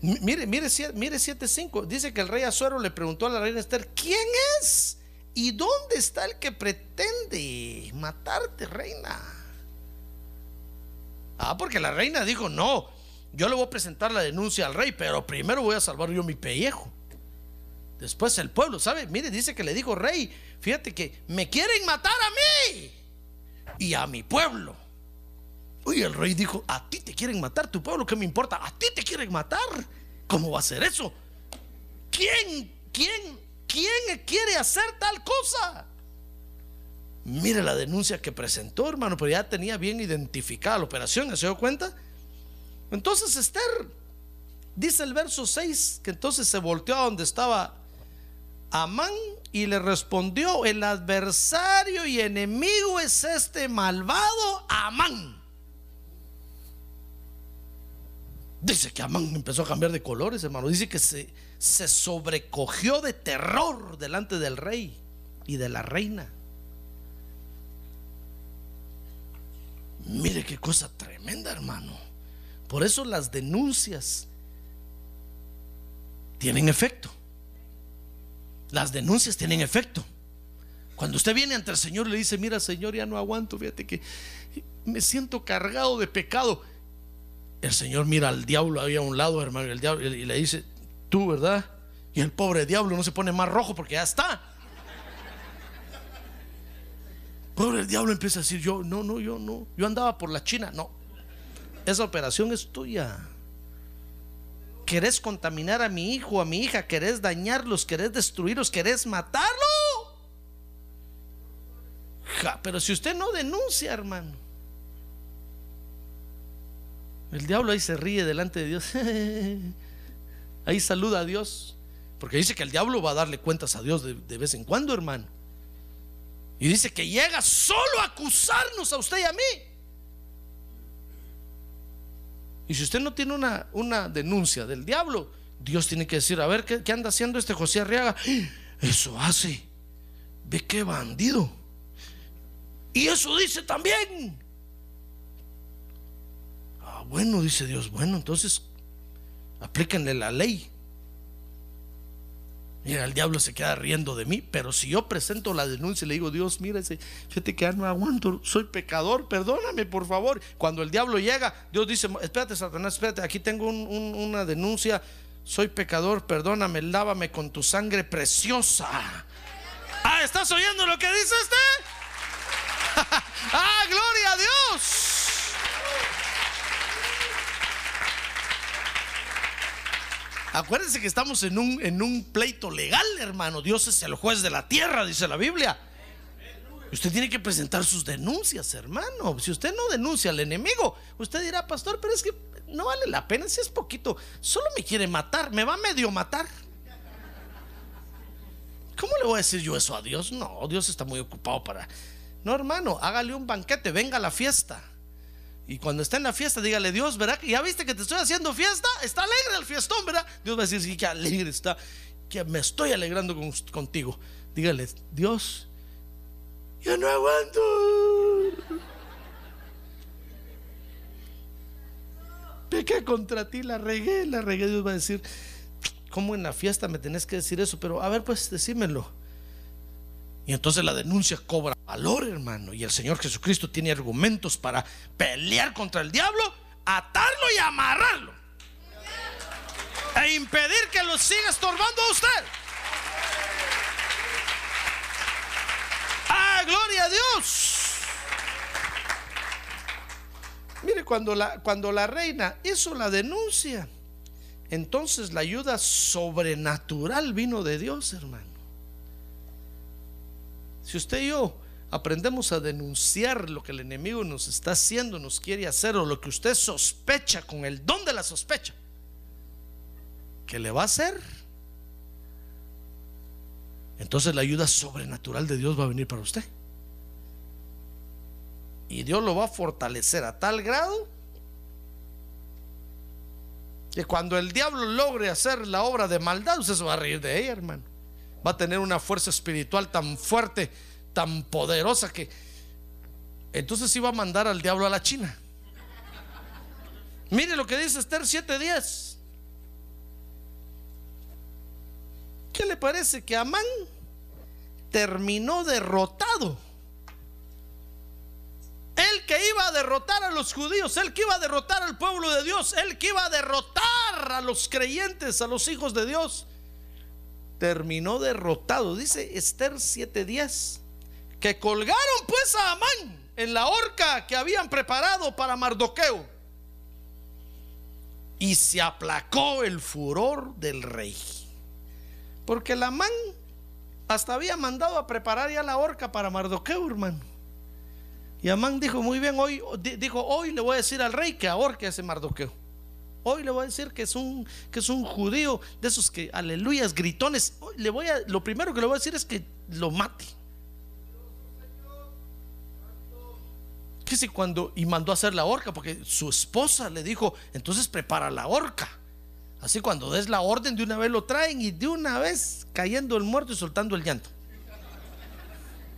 Mire, mire, mire 7.5. Dice que el rey Azuero le preguntó a la reina Esther, ¿quién es? ¿Y dónde está el que pretende matarte, reina? Ah, porque la reina dijo, no, yo le voy a presentar la denuncia al rey, pero primero voy a salvar yo mi pellejo. Después el pueblo, ¿sabe? Mire, dice que le dijo, rey, fíjate que me quieren matar a mí y a mi pueblo. Uy, el rey dijo, a ti te quieren matar, tu pueblo, ¿qué me importa? A ti te quieren matar. ¿Cómo va a ser eso? ¿Quién, quién, quién quiere hacer tal cosa? Mire la denuncia que presentó, hermano, pero ya tenía bien identificada la operación, ¿se dio cuenta? Entonces Esther, dice el verso 6, que entonces se volteó a donde estaba Amán y le respondió, el adversario y enemigo es este malvado Amán. Dice que Amán empezó a cambiar de colores, hermano. Dice que se, se sobrecogió de terror delante del rey y de la reina. Mire qué cosa tremenda, hermano. Por eso las denuncias tienen efecto. Las denuncias tienen efecto. Cuando usted viene ante el Señor y le dice, mira Señor, ya no aguanto, fíjate que me siento cargado de pecado. El Señor mira al diablo ahí a un lado, hermano, y, el diablo, y le dice, tú, ¿verdad? Y el pobre diablo no se pone más rojo porque ya está. Pobre el diablo empieza a decir, yo, no, no, yo no, yo andaba por la China, no. Esa operación es tuya. ¿Querés contaminar a mi hijo, a mi hija? ¿Querés dañarlos? ¿Querés destruirlos? ¿Querés matarlo? Pero si usted no denuncia, hermano. El diablo ahí se ríe delante de Dios. [laughs] Ahí saluda a Dios. Porque dice que el diablo va a darle cuentas a Dios de, vez en cuando, hermano. Y dice que llega solo a acusarnos a usted y a mí. Y si usted no tiene una, una denuncia del diablo, Dios tiene que decir, a ver, ¿qué, qué anda haciendo este José Arriaga? [gasps] Eso hace. Ve qué bandido. Y eso dice también. Bueno, dice Dios, bueno, entonces aplíquenle la ley. Mira, el diablo se queda riendo de mí, pero si yo presento la denuncia y le digo, Dios, mira, fíjate que ya no aguanto, soy pecador, perdóname por favor. Cuando el diablo llega, Dios dice, espérate, Satanás, espérate, aquí tengo un- un- una denuncia, soy pecador, perdóname, lávame con tu sangre preciosa. Ah, ¿estás oyendo lo que dice este? [laughs] ah, gloria a Dios. Acuérdense que estamos en un, en un pleito legal, hermano. Dios es el juez de la tierra, dice la Biblia. Usted tiene que presentar sus denuncias, hermano. Si usted no denuncia al enemigo, usted dirá, pastor, pero es que no vale la pena, si es poquito. Solo me quiere matar, me va a medio matar. ¿Cómo le voy a decir yo eso a Dios? No, Dios está muy ocupado para... No, hermano, hágale un banquete, venga a la fiesta. Y cuando está en la fiesta, dígale, Dios, ¿verdad? ¿Ya viste que te estoy haciendo fiesta? Está alegre el fiestón, ¿verdad? Dios va a decir, sí, que alegre está, que me estoy alegrando con- contigo. Dígale, Dios, ya no aguanto. Pequé contra ti, la regué, la regué. Dios va a decir, ¿cómo en la fiesta me tenés que decir eso? Pero a ver, pues decímelo. Y entonces la denuncia cobra valor. hermano. Y el Señor Jesucristo tiene argumentos para pelear contra el diablo, atarlo y amarrarlo. E impedir que lo siga estorbando a usted. ¡Ah, gloria a Dios! Mire, cuando la, cuando la reina hizo la denuncia, entonces la ayuda sobrenatural vino de Dios, hermano. Si usted y yo aprendemos a denunciar lo que el enemigo nos está haciendo, nos quiere hacer, o lo que usted sospecha con el don de la sospecha, que le va a hacer, entonces la ayuda sobrenatural de Dios va a venir para usted. Y Dios lo va a fortalecer a tal grado que cuando el diablo logre hacer la obra de maldad, usted se va a reír de ella, hermano. Va a tener una fuerza espiritual tan fuerte, tan poderosa que entonces iba a mandar al diablo a la China. Mire lo que dice Esther 7:10. ¿Qué le parece que Amán terminó derrotado? El que iba a derrotar a los judíos, el que iba a derrotar al pueblo de Dios, el que iba a derrotar a los creyentes, a los hijos de Dios, terminó derrotado. Dice Esther 7:10, que colgaron pues a Amán en la horca que habían preparado para Mardoqueo. Y se aplacó el furor del rey. Porque el Amán hasta había mandado a preparar ya la horca para Mardoqueo, hermano. Y Amán dijo, muy bien, hoy dijo, hoy le voy a decir al rey que ahorque a ese Mardoqueo. Hoy le voy a decir que es un que es un judío de esos que aleluyas gritones. le voy a lo primero que le voy a decir es que lo mate. Que cuando y mandó a hacer la horca porque su esposa le dijo, "Entonces prepara la horca." Así cuando des la orden de una vez lo traen y de una vez cayendo el muerto y soltando el llanto.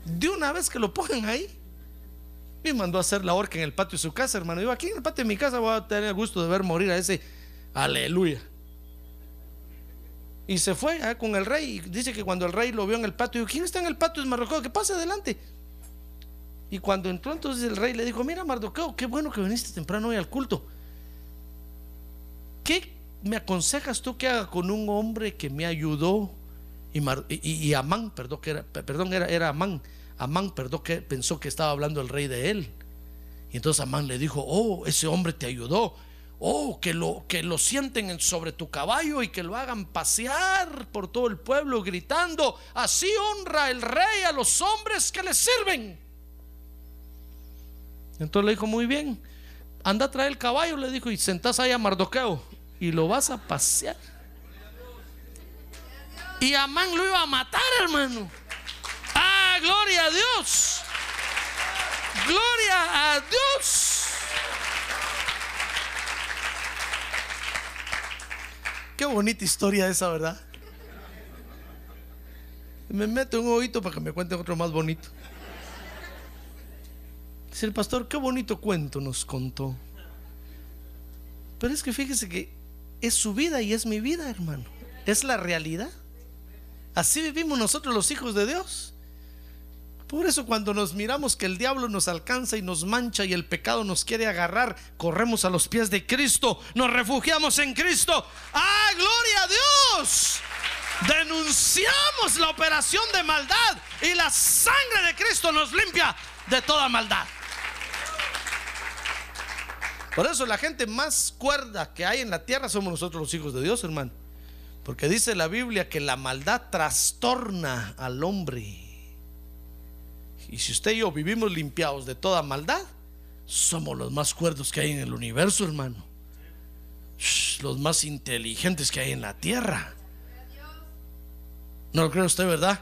De una vez que lo pongan ahí. Y mandó a hacer la horca en el patio de su casa, hermano. Yo aquí en el patio de mi casa voy a tener el gusto de ver morir a ese aleluya. Y se fue ah, con el rey. Y dice que cuando el rey lo vio en el patio, ¿quién está en el patio? Es Mardoqueo, que pase adelante. Y cuando entró entonces el rey le dijo, mira Mardoqueo, qué bueno que viniste temprano hoy al culto. ¿Qué me aconsejas tú que haga con un hombre que me ayudó? Y, Amán, perdón, que era, perdón era, era Amán Amán perdón, que pensó que estaba hablando el rey de él. Y entonces Amán le dijo, oh, ese hombre te ayudó. Oh, que lo, que lo sienten sobre tu caballo y que lo hagan pasear por todo el pueblo gritando, así honra el rey a los hombres que le sirven. Entonces le dijo, muy bien, anda a traer el caballo, le dijo, y sentás ahí a Mardoqueo y lo vas a pasear. Y Amán lo iba a matar, hermano gloria a Dios. Gloria a Dios. Qué bonita historia esa, ¿verdad? Me meto un oído para que me cuente otro más bonito. Dice el pastor, qué bonito cuento nos contó. Pero es que fíjese que es su vida y es mi vida, hermano. Es la realidad. Así vivimos nosotros los hijos de Dios. Por eso cuando nos miramos que el diablo nos alcanza y nos mancha y el pecado nos quiere agarrar, corremos a los pies de Cristo, nos refugiamos en Cristo. ¡Ah, gloria a Dios! Denunciamos la operación de maldad y la sangre de Cristo nos limpia de toda maldad. Por eso la gente más cuerda que hay en la tierra somos nosotros los hijos de Dios, hermano. Porque dice la Biblia que la maldad trastorna al hombre. Y si usted y yo vivimos limpiados de toda maldad, somos los más cuerdos que hay en el universo, hermano. los más inteligentes que hay en la tierra. ¿No lo cree usted, verdad?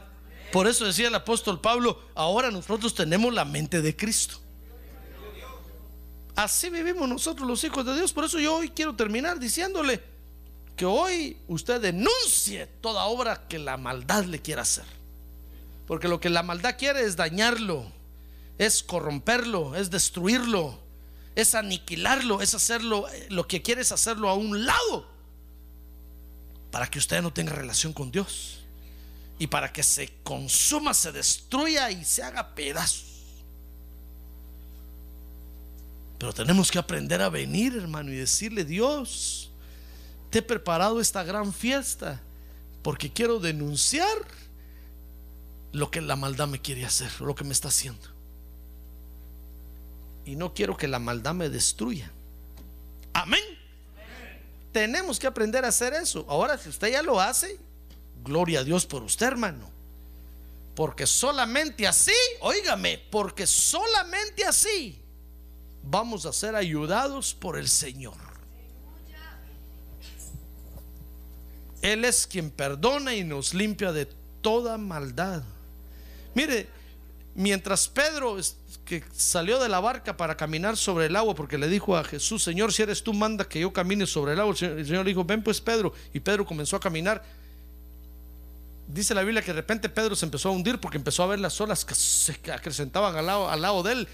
Por eso decía el apóstol Pablo, ahora nosotros tenemos la mente de Cristo. Así vivimos nosotros los hijos de Dios. Por eso yo hoy quiero terminar diciéndole que hoy usted denuncie toda obra que la maldad le quiera hacer. Porque lo que la maldad quiere es dañarlo, es corromperlo, es destruirlo, es aniquilarlo, es hacerlo, eh, lo que quiere es hacerlo a un lado, para que usted no tenga relación con Dios y para que se consuma, se destruya y se haga pedazos. Pero tenemos que aprender a venir, hermano, y decirle, Dios, te he preparado esta gran fiesta porque quiero denunciar lo que la maldad me quiere hacer, lo que me está haciendo. Y no quiero que la maldad me destruya. Amén. Tenemos que aprender a hacer eso. Ahora, si usted ya lo hace, gloria a Dios por usted, hermano. Porque solamente así, óigame, porque solamente así vamos a ser ayudados por el Señor. Él es quien perdona y nos limpia de toda maldad. Mire, mientras Pedro que salió de la barca para caminar sobre el agua, porque le dijo a Jesús, Señor, si eres tú, manda que yo camine sobre el agua. El Señor, le dijo, ven pues Pedro. Y Pedro comenzó a caminar. Dice la Biblia que de repente Pedro se empezó a hundir porque empezó a ver las olas que se acrecentaban al lado, al lado de él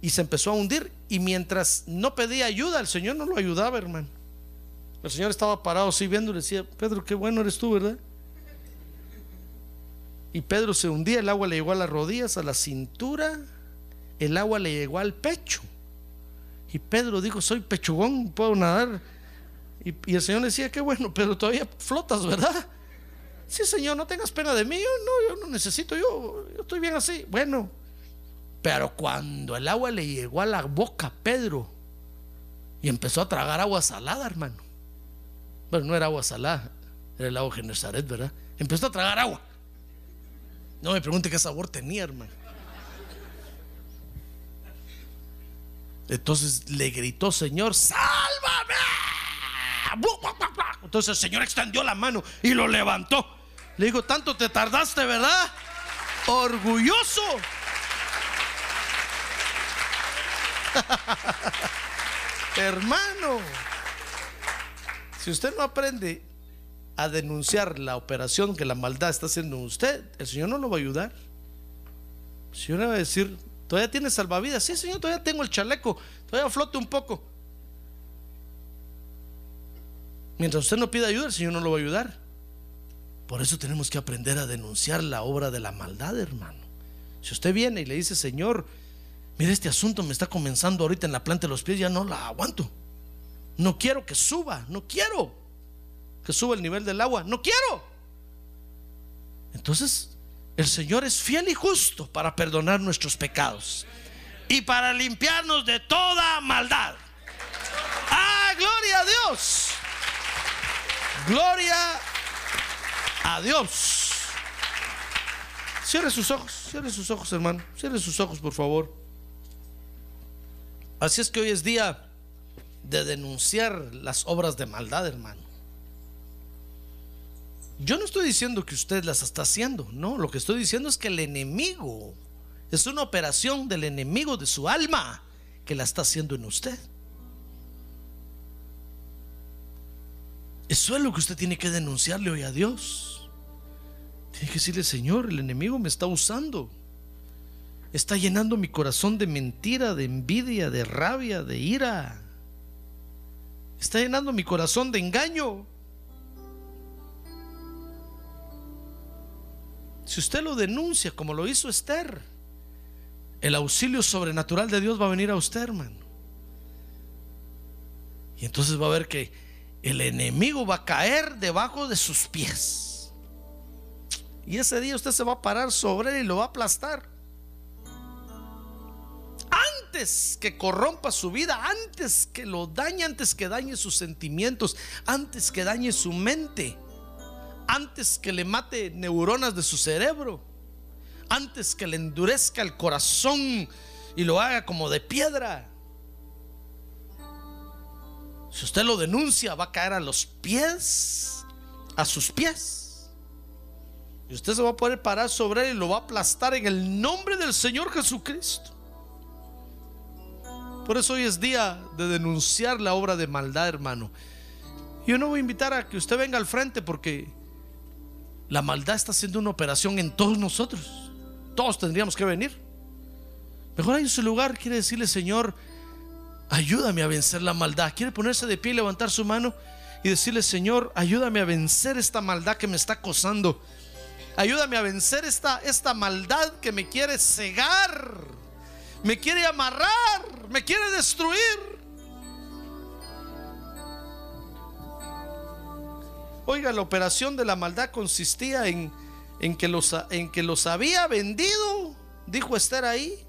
y se empezó a hundir. Y mientras no pedía ayuda, el Señor no lo ayudaba, hermano. El Señor estaba parado así viendo y le decía, Pedro, qué bueno eres tú, ¿verdad? Y Pedro se hundía, el agua le llegó a las rodillas, a la cintura, el agua le llegó al pecho. Y Pedro dijo, soy pechugón, puedo nadar. Y, el Señor decía, qué bueno, pero todavía flotas, ¿verdad? Sí, Señor, no tengas pena de mí. Yo no, yo no necesito, yo, estoy bien así. Bueno, pero cuando el agua le llegó a la boca a Pedro y empezó a tragar agua salada, hermano. Bueno, no era agua salada, era el agua Genesaret, ¿verdad? Empezó a tragar agua. No me pregunte qué sabor tenía, hermano. Entonces le gritó, Señor, sálvame. Entonces el Señor extendió la mano y lo levantó. Le dijo, tanto te tardaste, ¿verdad? Orgulloso. [laughs] Hermano, si usted no aprende a denunciar la operación que la maldad está haciendo en usted, el Señor no lo va a ayudar. El Señor va a decir, todavía tiene salvavidas. Sí, Señor, todavía tengo el chaleco, todavía flote un poco. Mientras usted no pida ayuda, el Señor no lo va a ayudar. Por eso tenemos que aprender a denunciar la obra de la maldad, hermano. Si usted viene y le dice, Señor, mire, este asunto me está comenzando ahorita en la planta de los pies, ya no la aguanto. No quiero que suba, no quiero que suba el nivel del agua, no quiero. Entonces, el Señor es fiel y justo para perdonar nuestros pecados y para limpiarnos de toda maldad. ¡Ah, gloria a Dios! Gloria a Dios. Cierre sus ojos, cierre sus ojos, hermano. Cierre sus ojos, por favor. Así es que hoy es día de denunciar las obras de maldad, hermano. Yo no estoy diciendo que usted las está haciendo, no, lo que estoy diciendo es que el enemigo es una operación del enemigo de su alma que la está haciendo en usted. Eso es lo que usted tiene que denunciarle hoy a Dios. Tiene que decirle, Señor, el enemigo me está usando. Está llenando mi corazón de mentira, de envidia, de rabia, de ira. Está llenando mi corazón de engaño. Si usted lo denuncia como lo hizo Esther, el auxilio sobrenatural de Dios va a venir a usted, hermano. Y entonces va a ver que el enemigo va a caer debajo de sus pies. Y ese día usted se va a parar sobre él y lo va a aplastar. Antes que corrompa su vida, antes que lo dañe, antes que dañe sus sentimientos, antes que dañe su mente, antes que le mate neuronas de su cerebro, antes que le endurezca el corazón y lo haga como de piedra. Si usted lo denuncia, va a caer a los pies, a sus pies. Y usted se va a poder parar sobre él y lo va a aplastar en el nombre del Señor Jesucristo. Por eso hoy es día de denunciar la obra de maldad, hermano. Yo no voy a invitar a que usted venga al frente porque la maldad está haciendo una operación en todos nosotros. Todos tendríamos que venir. Mejor ahí en su lugar quiere decirle, Señor, ayúdame a vencer la maldad. Quiere ponerse de pie, levantar su mano y decirle, Señor, ayúdame a vencer esta maldad que me está acosando. Ayúdame a vencer esta, esta maldad que me quiere cegar. me quiere amarrar, me quiere destruir. Oiga, la operación de la maldad consistía en, en, que, los, en que los había vendido, dijo Esther ahí,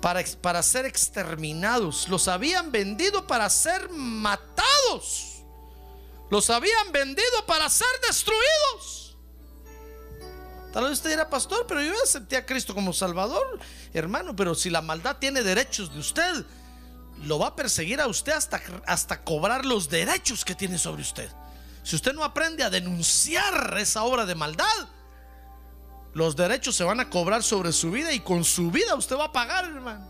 para, para ser exterminados. Los habían vendido para ser matados. Los habían vendido para ser destruidos. Tal vez usted dirá, pastor, pero yo acepté a Cristo como Salvador, hermano, pero si la maldad tiene derechos de usted, lo va a perseguir a usted hasta, hasta cobrar los derechos que tiene sobre usted. Si usted no aprende a denunciar esa obra de maldad, los derechos se van a cobrar sobre su vida y con su vida usted va a pagar, hermano.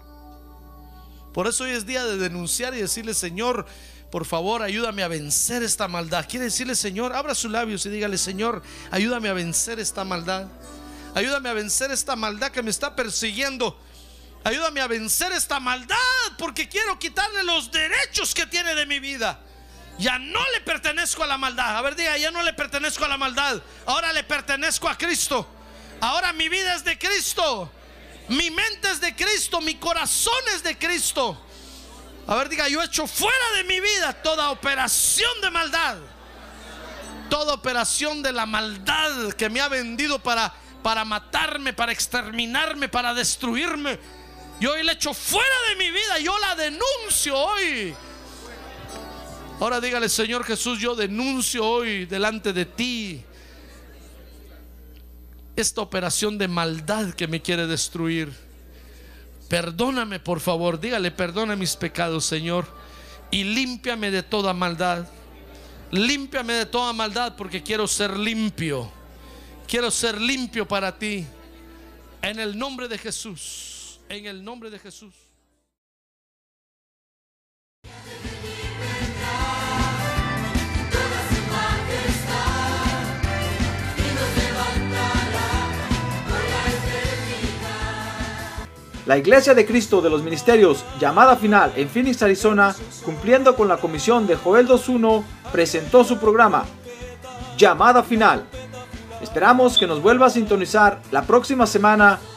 Por eso hoy es día de denunciar y decirle, Señor, por favor, ayúdame a vencer esta maldad. Quiere decirle, Señor, abra sus labios y dígale, Señor, ayúdame a vencer esta maldad. Ayúdame a vencer esta maldad que me está persiguiendo. Ayúdame a vencer esta maldad porque quiero quitarle los derechos que tiene de mi vida. Ya no le pertenezco a la maldad. A ver, diga, ya no le pertenezco a la maldad. Ahora le pertenezco a Cristo. Ahora mi vida es de Cristo. Mi mente es de Cristo. Mi corazón es de Cristo. A ver, diga, yo he hecho fuera de mi vida toda operación de maldad. Toda operación de la maldad que me ha vendido para, para matarme, para exterminarme, para destruirme yo hoy la echo fuera de mi vida. Yo la denuncio hoy. Ahora dígale, Señor Jesús, yo denuncio hoy delante de ti esta operación de maldad que me quiere destruir. Perdóname, por favor. Dígale, perdona mis pecados, Señor. Y límpiame de toda maldad. Límpiame de toda maldad porque quiero ser limpio. Quiero ser limpio para ti. En el nombre de Jesús en el nombre de Jesús. La Iglesia de Cristo de los Ministerios, llamada final en Phoenix, Arizona, cumpliendo con la comisión de Joel 2.1, presentó su programa, Llamada Final. Esperamos que nos vuelva a sintonizar la próxima semana